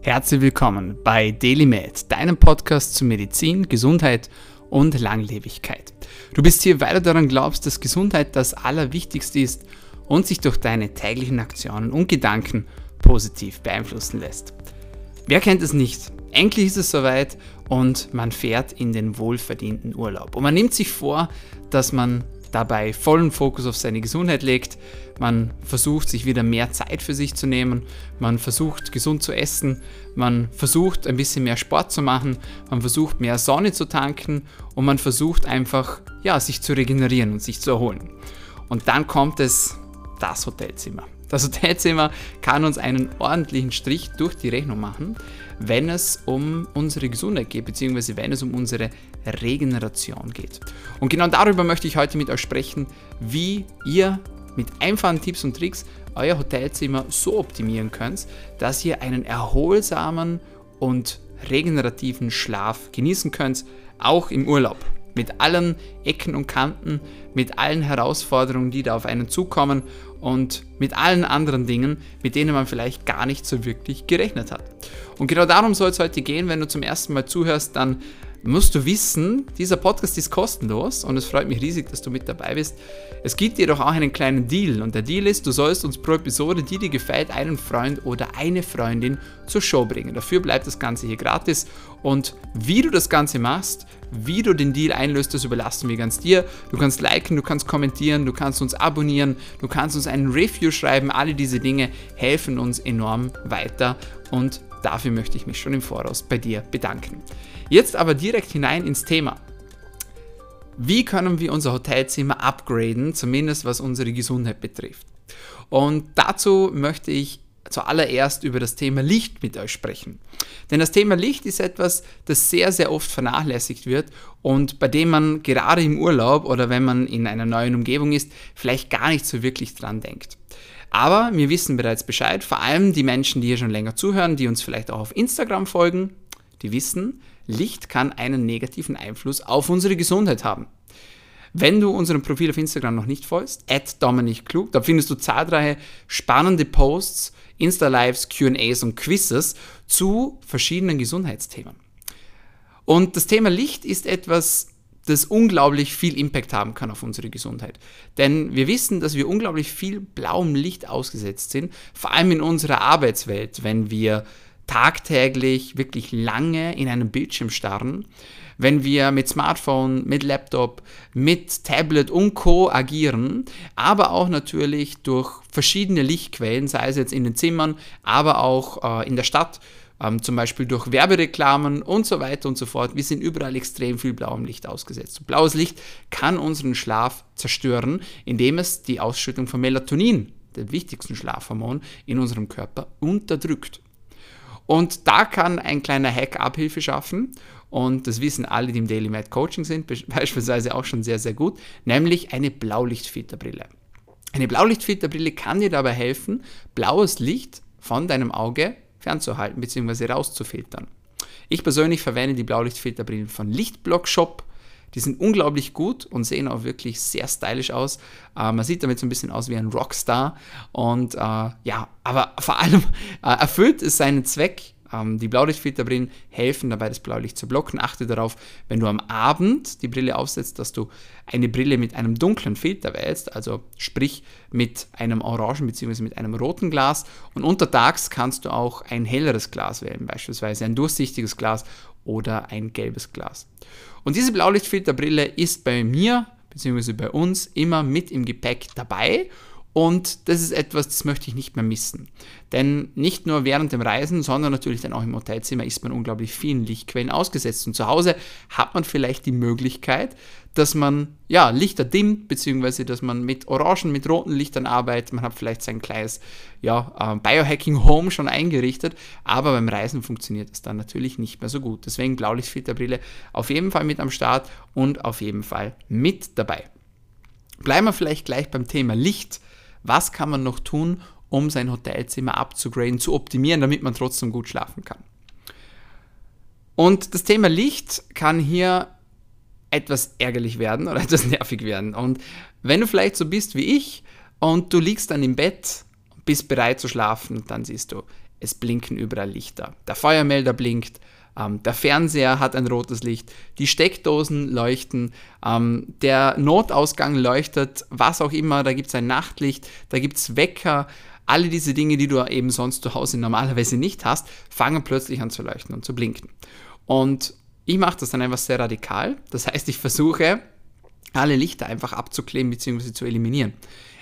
Herzlich willkommen bei DailyMed, deinem Podcast zu Medizin, Gesundheit und Langlebigkeit. Du bist hier, weil du daran glaubst, dass Gesundheit das Allerwichtigste ist und sich durch deine täglichen Aktionen und Gedanken positiv beeinflussen lässt. Wer kennt es nicht? Endlich ist es soweit und man fährt in den wohlverdienten Urlaub. Und man nimmt sich vor, dass man dabei vollen Fokus auf seine Gesundheit legt. Man versucht, sich wieder mehr Zeit für sich zu nehmen. Man versucht, gesund zu essen. Man versucht, ein bisschen mehr Sport zu machen. Man versucht, mehr Sonne zu tanken. Und man versucht einfach, ja, sich zu regenerieren und sich zu erholen. Und dann kommt es das Hotelzimmer. Das Hotelzimmer kann uns einen ordentlichen Strich durch die Rechnung machen, wenn es um unsere Gesundheit geht, beziehungsweise wenn es um unsere Regeneration geht. Und genau darüber möchte ich heute mit euch sprechen, wie ihr mit einfachen Tipps und Tricks euer Hotelzimmer so optimieren könnt, dass ihr einen erholsamen und regenerativen Schlaf genießen könnt, auch im Urlaub mit allen Ecken und Kanten, mit allen Herausforderungen, die da auf einen zukommen und mit allen anderen Dingen, mit denen man vielleicht gar nicht so wirklich gerechnet hat. Und genau darum soll es heute gehen. Wenn du zum ersten Mal zuhörst, dann musst du wissen, dieser Podcast ist kostenlos und es freut mich riesig, dass du mit dabei bist. Es gibt jedoch auch einen kleinen Deal und der Deal ist, du sollst uns pro Episode, die dir gefällt, einen Freund oder eine Freundin zur Show bringen. Dafür bleibt das Ganze hier gratis und wie du das Ganze machst, wie du den Deal einlöst, das überlassen wir ganz dir. Du kannst liken, du kannst kommentieren, du kannst uns abonnieren, du kannst uns einen Review schreiben. Alle diese Dinge helfen uns enorm weiter und dafür möchte ich mich schon im Voraus bei dir bedanken. Jetzt aber direkt hinein ins Thema. Wie können wir unser Hotelzimmer upgraden, zumindest was unsere Gesundheit betrifft? Und dazu möchte ich zuallererst über das Thema Licht mit euch sprechen. Denn das Thema Licht ist etwas, das sehr, sehr oft vernachlässigt wird und bei dem man gerade im Urlaub oder wenn man in einer neuen Umgebung ist, vielleicht gar nicht so wirklich dran denkt. Aber wir wissen bereits Bescheid, vor allem die Menschen, die hier schon länger zuhören, die uns vielleicht auch auf Instagram folgen, die wissen, Licht kann einen negativen Einfluss auf unsere Gesundheit haben. Wenn du unserem Profil auf Instagram noch nicht folgst, at Dominik Klug, da findest du zahlreiche spannende Posts, Insta-Lives, QAs und Quizzes zu verschiedenen Gesundheitsthemen. Und das Thema Licht ist etwas, das unglaublich viel Impact haben kann auf unsere Gesundheit. Denn wir wissen, dass wir unglaublich viel blauem Licht ausgesetzt sind, vor allem in unserer Arbeitswelt, wenn wir tagtäglich wirklich lange in einem Bildschirm starren, wenn wir mit Smartphone, mit Laptop, mit Tablet und Co agieren, aber auch natürlich durch verschiedene Lichtquellen, sei es jetzt in den Zimmern, aber auch äh, in der Stadt, ähm, zum Beispiel durch Werbereklamen und so weiter und so fort. Wir sind überall extrem viel blauem Licht ausgesetzt. Blaues Licht kann unseren Schlaf zerstören, indem es die Ausschüttung von Melatonin, dem wichtigsten Schlafhormon, in unserem Körper unterdrückt. Und da kann ein kleiner Hack Abhilfe schaffen. Und das wissen alle, die im Daily Mad Coaching sind, beispielsweise auch schon sehr, sehr gut, nämlich eine Blaulichtfilterbrille. Eine Blaulichtfilterbrille kann dir dabei helfen, blaues Licht von deinem Auge fernzuhalten bzw. rauszufiltern. Ich persönlich verwende die Blaulichtfilterbrillen von Lichtblock Shop. Die sind unglaublich gut und sehen auch wirklich sehr stylisch aus. Äh, man sieht damit so ein bisschen aus wie ein Rockstar. Und äh, ja, aber vor allem äh, erfüllt es seinen Zweck. Ähm, die Blaulichtfilterbrillen helfen dabei, das Blaulicht zu blocken. Achte darauf, wenn du am Abend die Brille aufsetzt, dass du eine Brille mit einem dunklen Filter wählst, also sprich mit einem orangen bzw. mit einem roten Glas. Und untertags kannst du auch ein helleres Glas wählen, beispielsweise ein durchsichtiges Glas oder ein gelbes Glas. Und diese Blaulichtfilterbrille ist bei mir bzw. bei uns immer mit im Gepäck dabei und das ist etwas, das möchte ich nicht mehr missen. Denn nicht nur während dem Reisen, sondern natürlich dann auch im Hotelzimmer ist man unglaublich vielen Lichtquellen ausgesetzt. Und zu Hause hat man vielleicht die Möglichkeit, dass man ja, Lichter dimmt, beziehungsweise dass man mit orangen, mit roten Lichtern arbeitet. Man hat vielleicht sein kleines ja, äh, Biohacking Home schon eingerichtet, aber beim Reisen funktioniert es dann natürlich nicht mehr so gut. Deswegen Blaulichtfilterbrille auf jeden Fall mit am Start und auf jeden Fall mit dabei. Bleiben wir vielleicht gleich beim Thema Licht was kann man noch tun, um sein Hotelzimmer abzugraden, zu optimieren, damit man trotzdem gut schlafen kann. Und das Thema Licht kann hier etwas ärgerlich werden oder etwas nervig werden. Und wenn du vielleicht so bist wie ich und du liegst dann im Bett bist bereit zu schlafen dann siehst du, es blinken überall Lichter. Der Feuermelder blinkt, ähm, der Fernseher hat ein rotes Licht, die Steckdosen leuchten, ähm, der Notausgang leuchtet, was auch immer, da gibt es ein Nachtlicht, da gibt es Wecker, alle diese Dinge, die du eben sonst zu Hause normalerweise nicht hast, fangen plötzlich an zu leuchten und zu blinken. Und ich mache das dann einfach sehr radikal. Das heißt, ich versuche, alle Lichter einfach abzukleben bzw. zu eliminieren.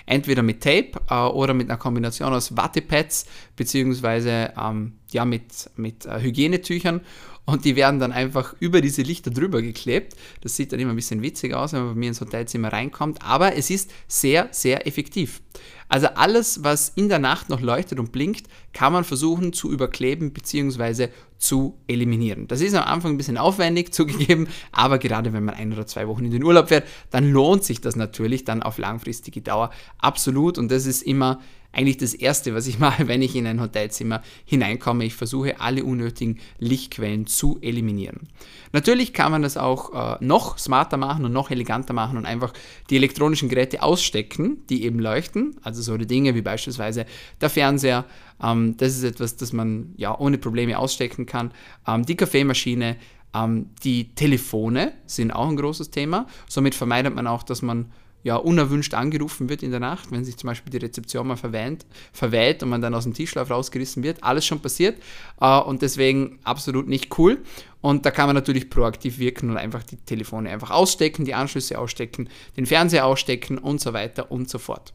Entweder mit Tape äh, oder mit einer Kombination aus Wattepads bzw. Ähm, ja, mit, mit äh, Hygienetüchern und die werden dann einfach über diese Lichter drüber geklebt. Das sieht dann immer ein bisschen witzig aus, wenn man bei mir ins Hotelzimmer reinkommt, aber es ist sehr, sehr effektiv. Also alles, was in der Nacht noch leuchtet und blinkt, kann man versuchen zu überkleben bzw. zu eliminieren. Das ist am Anfang ein bisschen aufwendig zugegeben, aber gerade wenn man ein oder zwei Wochen in den Urlaub fährt, dann lohnt sich das natürlich dann auf langfristige Dauer absolut und das ist immer eigentlich das Erste, was ich mache, wenn ich in ein Hotelzimmer hineinkomme. Ich versuche, alle unnötigen Lichtquellen zu eliminieren. Natürlich kann man das auch äh, noch smarter machen und noch eleganter machen und einfach die elektronischen Geräte ausstecken, die eben leuchten. Also so die Dinge wie beispielsweise der Fernseher. Ähm, das ist etwas, das man ja ohne Probleme ausstecken kann. Ähm, die Kaffeemaschine. Ähm, die Telefone sind auch ein großes Thema. Somit vermeidet man auch, dass man ja, unerwünscht angerufen wird in der Nacht, wenn sich zum Beispiel die Rezeption mal verweint, verweilt und man dann aus dem Tischschlaf rausgerissen wird. Alles schon passiert äh, und deswegen absolut nicht cool. Und da kann man natürlich proaktiv wirken und einfach die Telefone einfach ausstecken, die Anschlüsse ausstecken, den Fernseher ausstecken und so weiter und so fort.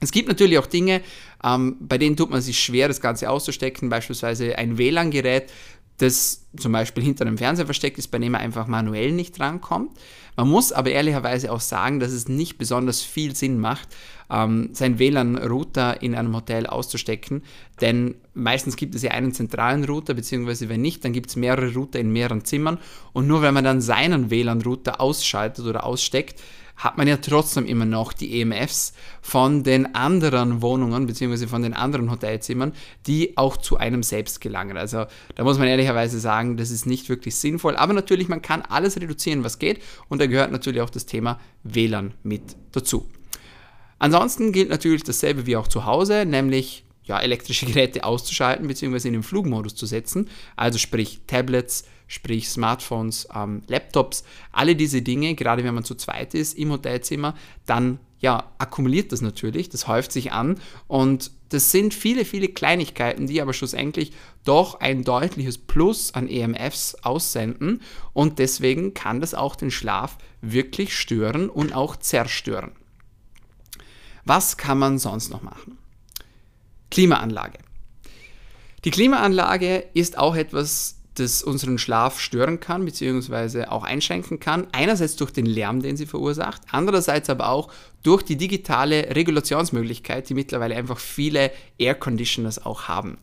Es gibt natürlich auch Dinge, ähm, bei denen tut man sich schwer, das Ganze auszustecken, beispielsweise ein WLAN-Gerät das zum Beispiel hinter einem Fernseher versteckt ist, bei dem er einfach manuell nicht rankommt. Man muss aber ehrlicherweise auch sagen, dass es nicht besonders viel Sinn macht, ähm, seinen WLAN-Router in einem Hotel auszustecken, denn meistens gibt es ja einen zentralen Router, beziehungsweise wenn nicht, dann gibt es mehrere Router in mehreren Zimmern und nur wenn man dann seinen WLAN-Router ausschaltet oder aussteckt, hat man ja trotzdem immer noch die EMFs von den anderen Wohnungen bzw. von den anderen Hotelzimmern, die auch zu einem selbst gelangen. Also da muss man ehrlicherweise sagen, das ist nicht wirklich sinnvoll. Aber natürlich, man kann alles reduzieren, was geht. Und da gehört natürlich auch das Thema WLAN mit dazu. Ansonsten gilt natürlich dasselbe wie auch zu Hause, nämlich ja, elektrische Geräte auszuschalten bzw. in den Flugmodus zu setzen. Also sprich Tablets, sprich Smartphones, ähm, Laptops, alle diese Dinge, gerade wenn man zu zweit ist im Hotelzimmer, dann ja, akkumuliert das natürlich, das häuft sich an und das sind viele, viele Kleinigkeiten, die aber schlussendlich doch ein deutliches Plus an EMFs aussenden und deswegen kann das auch den Schlaf wirklich stören und auch zerstören. Was kann man sonst noch machen? Klimaanlage. Die Klimaanlage ist auch etwas, das unseren Schlaf stören kann, beziehungsweise auch einschränken kann. Einerseits durch den Lärm, den sie verursacht, andererseits aber auch durch die digitale Regulationsmöglichkeit, die mittlerweile einfach viele Air Conditioners auch haben.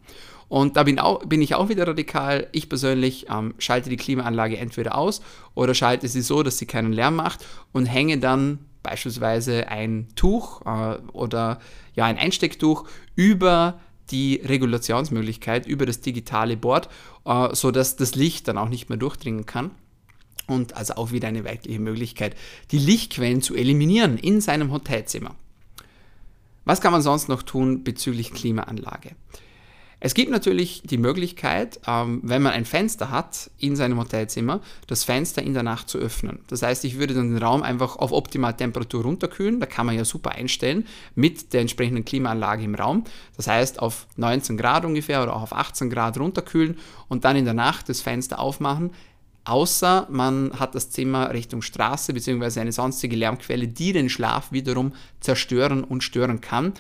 Und da bin, auch, bin ich auch wieder radikal. Ich persönlich ähm, schalte die Klimaanlage entweder aus oder schalte sie so, dass sie keinen Lärm macht und hänge dann beispielsweise ein Tuch äh, oder ja ein Einstecktuch über die Regulationsmöglichkeit über das digitale Board, äh, sodass das Licht dann auch nicht mehr durchdringen kann. Und also auch wieder eine weibliche Möglichkeit, die Lichtquellen zu eliminieren in seinem Hotelzimmer. Was kann man sonst noch tun bezüglich Klimaanlage? Es gibt natürlich die Möglichkeit, ähm, wenn man ein Fenster hat in seinem Hotelzimmer, das Fenster in der Nacht zu öffnen. Das heißt, ich würde dann den Raum einfach auf optimale Temperatur runterkühlen. Da kann man ja super einstellen mit der entsprechenden Klimaanlage im Raum. Das heißt, auf 19 Grad ungefähr oder auch auf 18 Grad runterkühlen und dann in der Nacht das Fenster aufmachen außer man hat das Zimmer Richtung Straße bzw. eine sonstige Lärmquelle, die den Schlaf wiederum zerstören und stören kann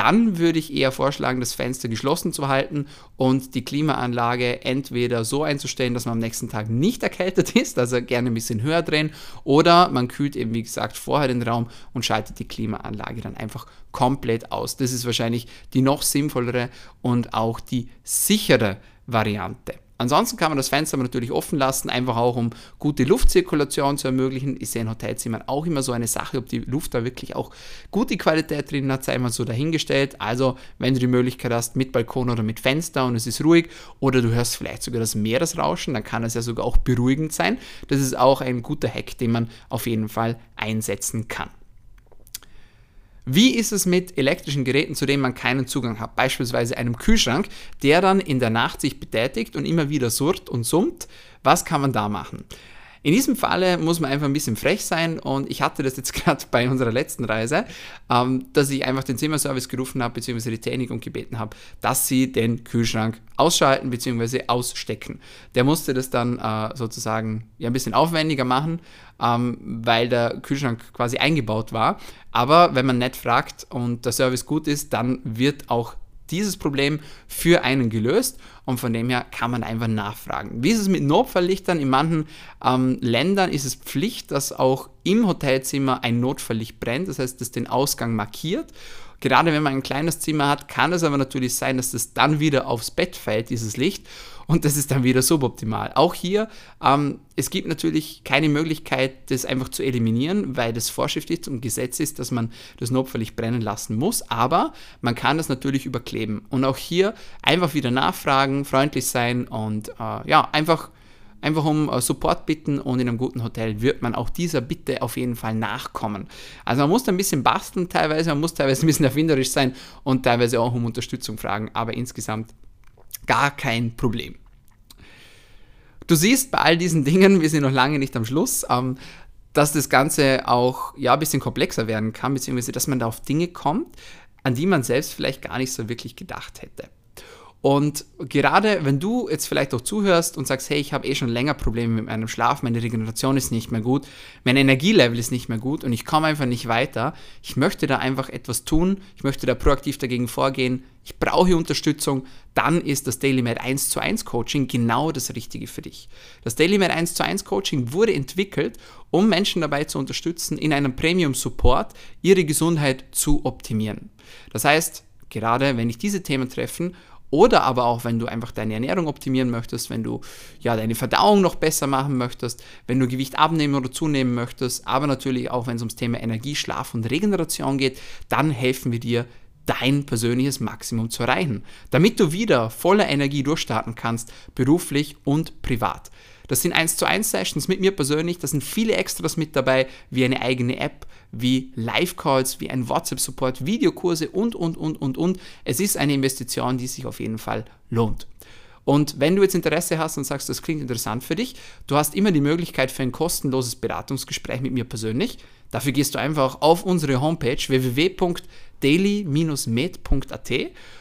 dann würde ich eher vorschlagen, das Fenster geschlossen zu halten und die Klimaanlage entweder so einzustellen, dass man am nächsten Tag nicht erkältet ist, also gerne ein bisschen höher drehen, oder man kühlt eben, wie gesagt, vorher den Raum und schaltet die Klimaanlage dann einfach komplett aus. Das ist wahrscheinlich die noch sinnvollere und auch die sichere Variante. Ansonsten kann man das Fenster natürlich offen lassen, einfach auch um gute Luftzirkulation zu ermöglichen. Ist ja in Hotelzimmern auch immer so eine Sache, ob die Luft da wirklich auch gute Qualität drin hat, sei mal so dahingestellt. Also, wenn du die Möglichkeit hast, mit Balkon oder mit Fenster und es ist ruhig oder du hörst vielleicht sogar das Meeresrauschen, dann kann es ja sogar auch beruhigend sein. Das ist auch ein guter Hack, den man auf jeden Fall einsetzen kann. Wie ist es mit elektrischen Geräten, zu denen man keinen Zugang hat? Beispielsweise einem Kühlschrank, der dann in der Nacht sich betätigt und immer wieder surrt und summt. Was kann man da machen? In diesem Falle muss man einfach ein bisschen frech sein und ich hatte das jetzt gerade bei unserer letzten Reise, ähm, dass ich einfach den Zimmerservice gerufen habe, beziehungsweise die Technik und gebeten habe, dass sie den Kühlschrank ausschalten bzw. ausstecken. Der musste das dann äh, sozusagen ja, ein bisschen aufwendiger machen, ähm, weil der Kühlschrank quasi eingebaut war. Aber wenn man nett fragt und der Service gut ist, dann wird auch dieses Problem für einen gelöst und von dem her kann man einfach nachfragen. Wie ist es mit Notfalllichtern? In manchen ähm, Ländern ist es Pflicht, dass auch im Hotelzimmer ein Notfalllicht brennt, das heißt, das den Ausgang markiert. Gerade wenn man ein kleines Zimmer hat, kann es aber natürlich sein, dass das dann wieder aufs Bett fällt, dieses Licht und das ist dann wieder suboptimal. Auch hier, ähm, es gibt natürlich keine Möglichkeit, das einfach zu eliminieren, weil das Vorschrift ist und Gesetz ist, dass man das notfallig brennen lassen muss, aber man kann das natürlich überkleben. Und auch hier einfach wieder nachfragen, freundlich sein und äh, ja, einfach einfach um äh, Support bitten und in einem guten Hotel wird man auch dieser Bitte auf jeden Fall nachkommen. Also man muss da ein bisschen basteln teilweise, man muss teilweise ein bisschen erfinderisch sein und teilweise auch um Unterstützung fragen, aber insgesamt gar kein Problem. Du siehst bei all diesen Dingen, wir sind noch lange nicht am Schluss, ähm, dass das Ganze auch ja, ein bisschen komplexer werden kann, beziehungsweise dass man da auf Dinge kommt, an die man selbst vielleicht gar nicht so wirklich gedacht hätte. Und gerade wenn du jetzt vielleicht auch zuhörst und sagst, hey, ich habe eh schon länger Probleme mit meinem Schlaf, meine Regeneration ist nicht mehr gut, mein Energielevel ist nicht mehr gut und ich komme einfach nicht weiter, ich möchte da einfach etwas tun, ich möchte da proaktiv dagegen vorgehen, ich brauche Unterstützung, dann ist das DailyMed 1 zu 1 Coaching genau das Richtige für dich. Das DailyMed 1 zu 1 Coaching wurde entwickelt, um Menschen dabei zu unterstützen, in einem Premium Support ihre Gesundheit zu optimieren. Das heißt, gerade wenn dich diese Themen treffen oder aber auch, wenn du einfach deine Ernährung optimieren möchtest, wenn du ja deine Verdauung noch besser machen möchtest, wenn du Gewicht abnehmen oder zunehmen möchtest, aber natürlich auch, wenn es ums Thema Energie, Schlaf und Regeneration geht, dann helfen wir dir, dein persönliches Maximum zu erreichen, damit du wieder voller Energie durchstarten kannst, beruflich und privat. Das sind 1 zu 1 Sessions mit mir persönlich, da sind viele Extras mit dabei, wie eine eigene App, wie Live-Calls, wie ein WhatsApp-Support, Videokurse und, und, und, und, und. Es ist eine Investition, die sich auf jeden Fall lohnt. Und wenn du jetzt Interesse hast und sagst, das klingt interessant für dich, du hast immer die Möglichkeit für ein kostenloses Beratungsgespräch mit mir persönlich. Dafür gehst du einfach auf unsere Homepage www.daily-med.at.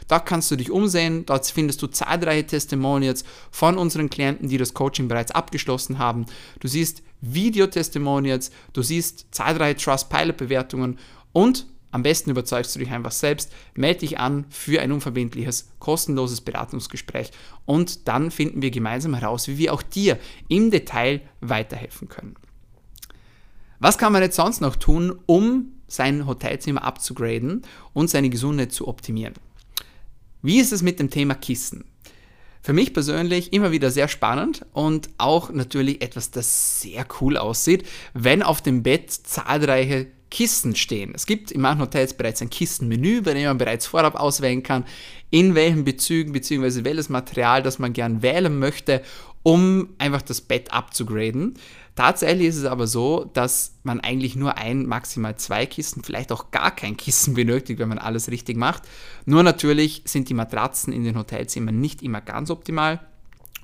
Da kannst du dich umsehen, dort findest du zahlreiche Testimonials von unseren Klienten, die das Coaching bereits abgeschlossen haben. Du siehst Videotestimonials, du siehst zahlreiche Trustpilot-Bewertungen und am besten überzeugst du dich einfach selbst, melde dich an für ein unverbindliches, kostenloses Beratungsgespräch und dann finden wir gemeinsam heraus, wie wir auch dir im Detail weiterhelfen können. Was kann man jetzt sonst noch tun, um sein Hotelzimmer abzugraden und seine Gesundheit zu optimieren? Wie ist es mit dem Thema Kissen? Für mich persönlich immer wieder sehr spannend und auch natürlich etwas, das sehr cool aussieht, wenn auf dem Bett zahlreiche Kissen stehen. Es gibt in manchen Hotels bereits ein Kissenmenü, bei dem man bereits vorab auswählen kann, in welchen Bezügen bzw. welches Material, das man gern wählen möchte, um einfach das Bett abzugraden. Tatsächlich ist es aber so, dass man eigentlich nur ein, maximal zwei Kissen, vielleicht auch gar kein Kissen benötigt, wenn man alles richtig macht. Nur natürlich sind die Matratzen in den Hotelzimmern nicht immer ganz optimal.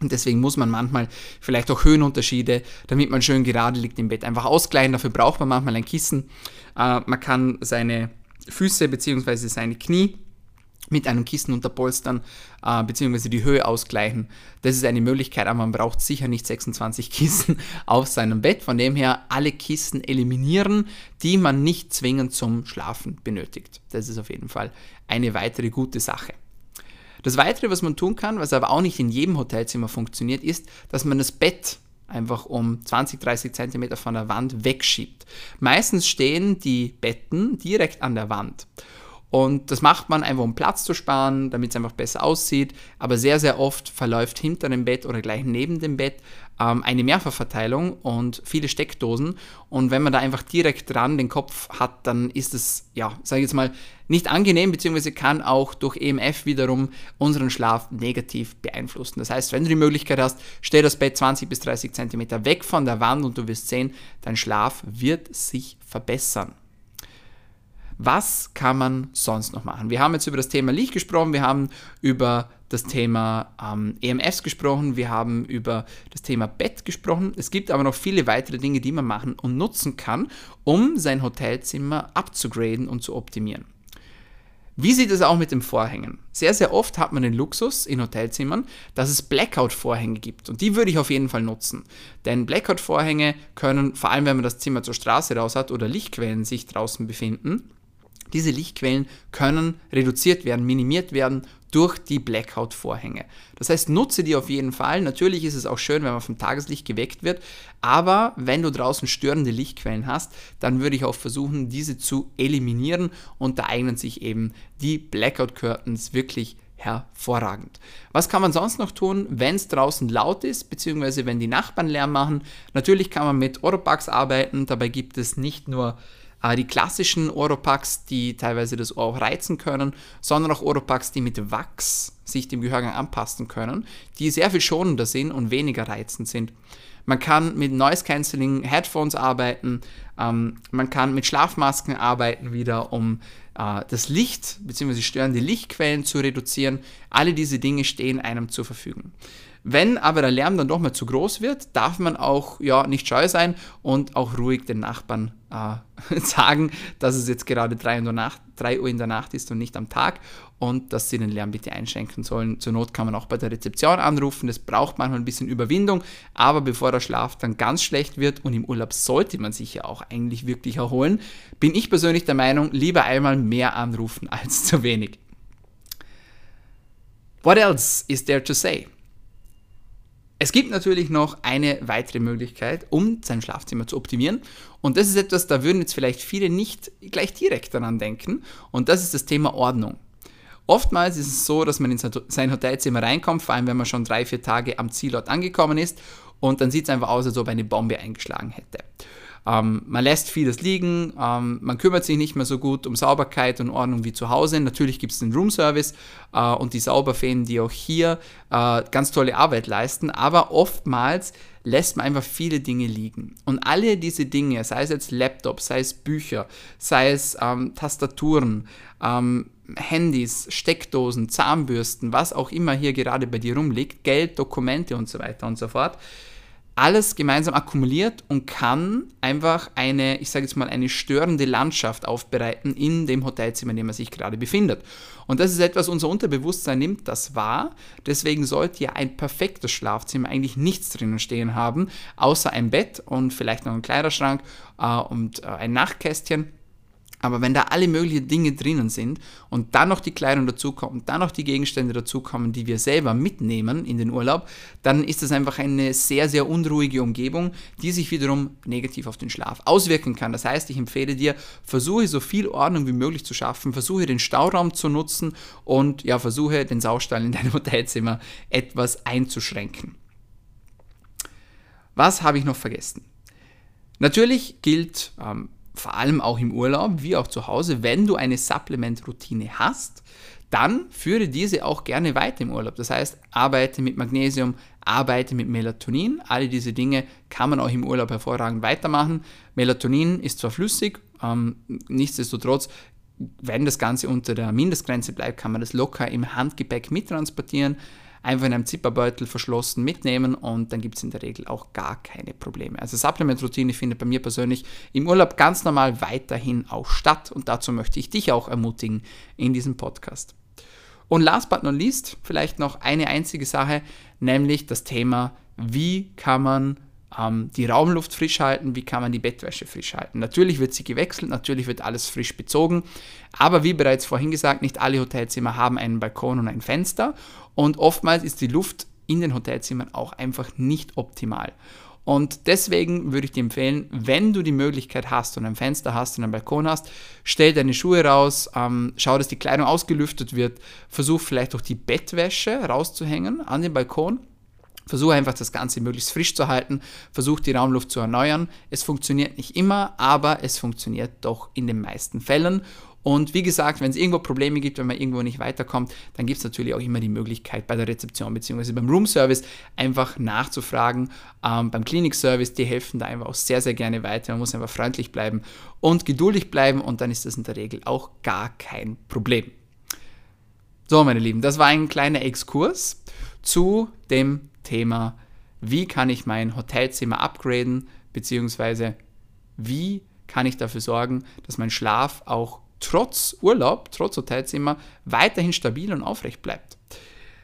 Und deswegen muss man manchmal vielleicht auch Höhenunterschiede, damit man schön gerade liegt im Bett, einfach ausgleichen. Dafür braucht man manchmal ein Kissen. Äh, man kann seine Füße bzw. seine Knie mit einem Kissen unterpolstern äh, bzw. die Höhe ausgleichen. Das ist eine Möglichkeit, aber man braucht sicher nicht 26 Kissen auf seinem Bett. Von dem her alle Kissen eliminieren, die man nicht zwingend zum Schlafen benötigt. Das ist auf jeden Fall eine weitere gute Sache. Das Weitere, was man tun kann, was aber auch nicht in jedem Hotelzimmer funktioniert, ist, dass man das Bett einfach um 20, 30 Zentimeter von der Wand wegschiebt. Meistens stehen die Betten direkt an der Wand. Und das macht man einfach, um Platz zu sparen, damit es einfach besser aussieht. Aber sehr, sehr oft verläuft hinter dem Bett oder gleich neben dem Bett ähm, eine Mehrfachverteilung und viele Steckdosen. Und wenn man da einfach direkt dran den Kopf hat, dann ist es, ja, sage ich jetzt mal, nicht angenehm, beziehungsweise kann auch durch EMF wiederum unseren Schlaf negativ beeinflussen. Das heißt, wenn du die Möglichkeit hast, stell das Bett 20 bis 30 Zentimeter weg von der Wand und du wirst sehen, dein Schlaf wird sich verbessern. Was kann man sonst noch machen? Wir haben jetzt über das Thema Licht gesprochen, wir haben über das Thema ähm, EMFs gesprochen, wir haben über das Thema Bett gesprochen. Es gibt aber noch viele weitere Dinge, die man machen und nutzen kann, um sein Hotelzimmer abzugraden und zu optimieren. Wie sieht es auch mit den Vorhängen? Sehr, sehr oft hat man den Luxus in Hotelzimmern, dass es Blackout-Vorhänge gibt. Und die würde ich auf jeden Fall nutzen. Denn Blackout-Vorhänge können, vor allem wenn man das Zimmer zur Straße raus hat oder Lichtquellen sich draußen befinden, diese Lichtquellen können reduziert werden, minimiert werden durch die Blackout-Vorhänge. Das heißt, nutze die auf jeden Fall. Natürlich ist es auch schön, wenn man vom Tageslicht geweckt wird, aber wenn du draußen störende Lichtquellen hast, dann würde ich auch versuchen, diese zu eliminieren und da eignen sich eben die Blackout-Curtains wirklich hervorragend. Was kann man sonst noch tun, wenn es draußen laut ist, beziehungsweise wenn die Nachbarn Lärm machen? Natürlich kann man mit Oropax arbeiten, dabei gibt es nicht nur äh, die klassischen Oropax, die teilweise das Ohr auch reizen können, sondern auch Oropax, die mit Wachs sich dem Gehörgang anpassen können, die sehr viel schonender sind und weniger reizend sind. Man kann mit Noise Cancelling Headphones arbeiten, ähm, man kann mit Schlafmasken arbeiten wieder, um äh, das Licht bzw. störende Lichtquellen zu reduzieren. Alle diese Dinge stehen einem zur Verfügung. Wenn aber der Lärm dann doch mal zu groß wird, darf man auch ja, nicht scheu sein und auch ruhig den Nachbarn äh, sagen, dass es jetzt gerade 3 Uhr, Nacht, 3 Uhr in der Nacht ist und nicht am Tag und dass sie den Lärm bitte einschränken sollen. Zur Not kann man auch bei der Rezeption anrufen, das braucht manchmal ein bisschen Überwindung, aber bevor der Schlaf dann ganz schlecht wird und im Urlaub sollte man sich ja auch eigentlich wirklich erholen, bin ich persönlich der Meinung, lieber einmal mehr anrufen als zu wenig. What else is there to say? Es gibt natürlich noch eine weitere Möglichkeit, um sein Schlafzimmer zu optimieren. Und das ist etwas, da würden jetzt vielleicht viele nicht gleich direkt daran denken. Und das ist das Thema Ordnung. Oftmals ist es so, dass man in sein Hotelzimmer reinkommt, vor allem wenn man schon drei, vier Tage am Zielort angekommen ist. Und dann sieht es einfach aus, als ob eine Bombe eingeschlagen hätte. Ähm, man lässt vieles liegen, ähm, man kümmert sich nicht mehr so gut um Sauberkeit und Ordnung wie zu Hause. Natürlich gibt es den Roomservice äh, und die Sauberfeen, die auch hier äh, ganz tolle Arbeit leisten, aber oftmals lässt man einfach viele Dinge liegen. Und alle diese Dinge, sei es jetzt Laptops, sei es Bücher, sei es ähm, Tastaturen, ähm, Handys, Steckdosen, Zahnbürsten, was auch immer hier gerade bei dir rumliegt, Geld, Dokumente und so weiter und so fort, alles gemeinsam akkumuliert und kann einfach eine, ich sage jetzt mal, eine störende Landschaft aufbereiten in dem Hotelzimmer, in dem man sich gerade befindet. Und das ist etwas, unser Unterbewusstsein nimmt das wahr. Deswegen sollte ja ein perfektes Schlafzimmer eigentlich nichts drinnen stehen haben, außer ein Bett und vielleicht noch ein Kleiderschrank äh, und äh, ein Nachtkästchen aber wenn da alle möglichen Dinge drinnen sind und dann noch die Kleidung dazukommt, dann noch die Gegenstände dazukommen, die wir selber mitnehmen in den Urlaub, dann ist das einfach eine sehr, sehr unruhige Umgebung, die sich wiederum negativ auf den Schlaf auswirken kann. Das heißt, ich empfehle dir, versuche so viel Ordnung wie möglich zu schaffen, versuche den Stauraum zu nutzen und ja, versuche den Saustall in deinem Hotelzimmer etwas einzuschränken. Was habe ich noch vergessen? Natürlich gilt ähm, vor allem auch im Urlaub wie auch zu Hause, wenn du eine Supplement-Routine hast, dann führe diese auch gerne weiter im Urlaub. Das heißt, arbeite mit Magnesium, arbeite mit Melatonin. Alle diese Dinge kann man auch im Urlaub hervorragend weitermachen. Melatonin ist zwar flüssig, ähm, nichtsdestotrotz wenn das Ganze unter der Mindestgrenze bleibt, kann man das locker im Handgepäck mittransportieren einfach in einem Zipperbeutel verschlossen mitnehmen und dann gibt es in der Regel auch gar keine Probleme. Also Supplement-Routine findet bei mir persönlich im Urlaub ganz normal weiterhin auch statt und dazu möchte ich dich auch ermutigen in diesem Podcast. Und last but not least, vielleicht noch eine einzige Sache, nämlich das Thema, wie kann man ähm, die Raumluft frisch halten, wie kann man die Bettwäsche frisch halten. Natürlich wird sie gewechselt, natürlich wird alles frisch bezogen, aber wie bereits vorhin gesagt, nicht alle Hotelzimmer haben einen Balkon und ein Fenster und oftmals ist die Luft in den Hotelzimmern auch einfach nicht optimal. Und deswegen würde ich dir empfehlen, wenn du die Möglichkeit hast und ein Fenster hast und einen Balkon hast, stell deine Schuhe raus, ähm, schau, dass die Kleidung ausgelüftet wird, versuch vielleicht auch die Bettwäsche rauszuhängen an den Balkon Versuche einfach das Ganze möglichst frisch zu halten, versuche die Raumluft zu erneuern. Es funktioniert nicht immer, aber es funktioniert doch in den meisten Fällen. Und wie gesagt, wenn es irgendwo Probleme gibt, wenn man irgendwo nicht weiterkommt, dann gibt es natürlich auch immer die Möglichkeit bei der Rezeption bzw. beim Room-Service einfach nachzufragen. Ähm, beim Klinik-Service, die helfen da einfach auch sehr, sehr gerne weiter. Man muss einfach freundlich bleiben und geduldig bleiben und dann ist das in der Regel auch gar kein Problem. So, meine Lieben, das war ein kleiner Exkurs zu dem Thema, wie kann ich mein Hotelzimmer upgraden, beziehungsweise wie kann ich dafür sorgen, dass mein Schlaf auch trotz Urlaub, trotz Hotelzimmer weiterhin stabil und aufrecht bleibt.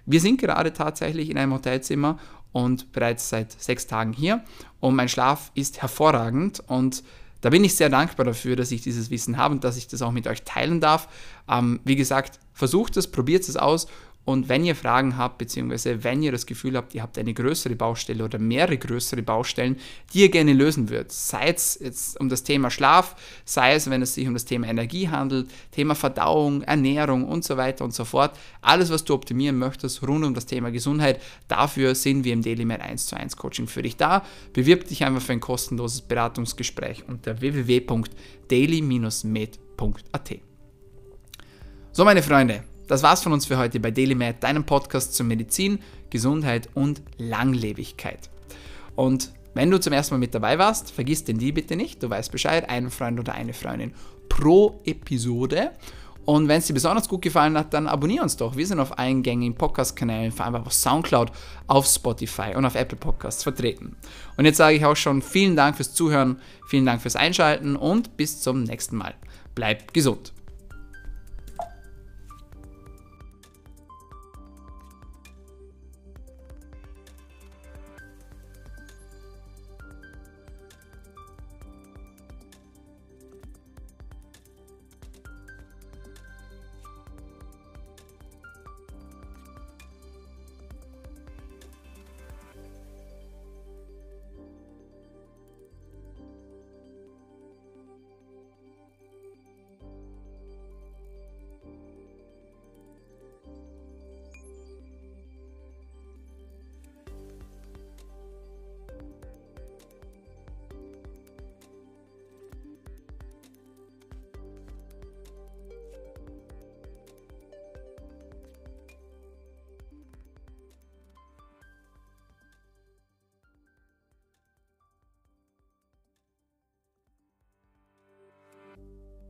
Wir sind gerade tatsächlich in einem Hotelzimmer und bereits seit sechs Tagen hier und mein Schlaf ist hervorragend und da bin ich sehr dankbar dafür, dass ich dieses Wissen habe und dass ich das auch mit euch teilen darf. Ähm, wie gesagt, versucht es, probiert es aus und wenn ihr Fragen habt, beziehungsweise wenn ihr das Gefühl habt, ihr habt eine größere Baustelle oder mehrere größere Baustellen, die ihr gerne lösen würdet, sei es jetzt um das Thema Schlaf, sei es, wenn es sich um das Thema Energie handelt, Thema Verdauung, Ernährung und so weiter und so fort, alles, was du optimieren möchtest rund um das Thema Gesundheit, dafür sind wir im DailyMed 1 zu 1 Coaching für dich da. Bewirb dich einfach für ein kostenloses Beratungsgespräch unter www.daily-med.at. So, meine Freunde, das war's von uns für heute bei DailyMed, deinem Podcast zur Medizin, Gesundheit und Langlebigkeit. Und wenn du zum ersten Mal mit dabei warst, vergiss den die bitte nicht. Du weißt Bescheid, ein Freund oder eine Freundin pro Episode. Und wenn es dir besonders gut gefallen hat, dann abonniere uns doch. Wir sind auf allen gängigen Podcast-Kanälen, vor allem auf Soundcloud, auf Spotify und auf Apple Podcasts vertreten. Und jetzt sage ich auch schon vielen Dank fürs Zuhören, vielen Dank fürs Einschalten und bis zum nächsten Mal. Bleib gesund.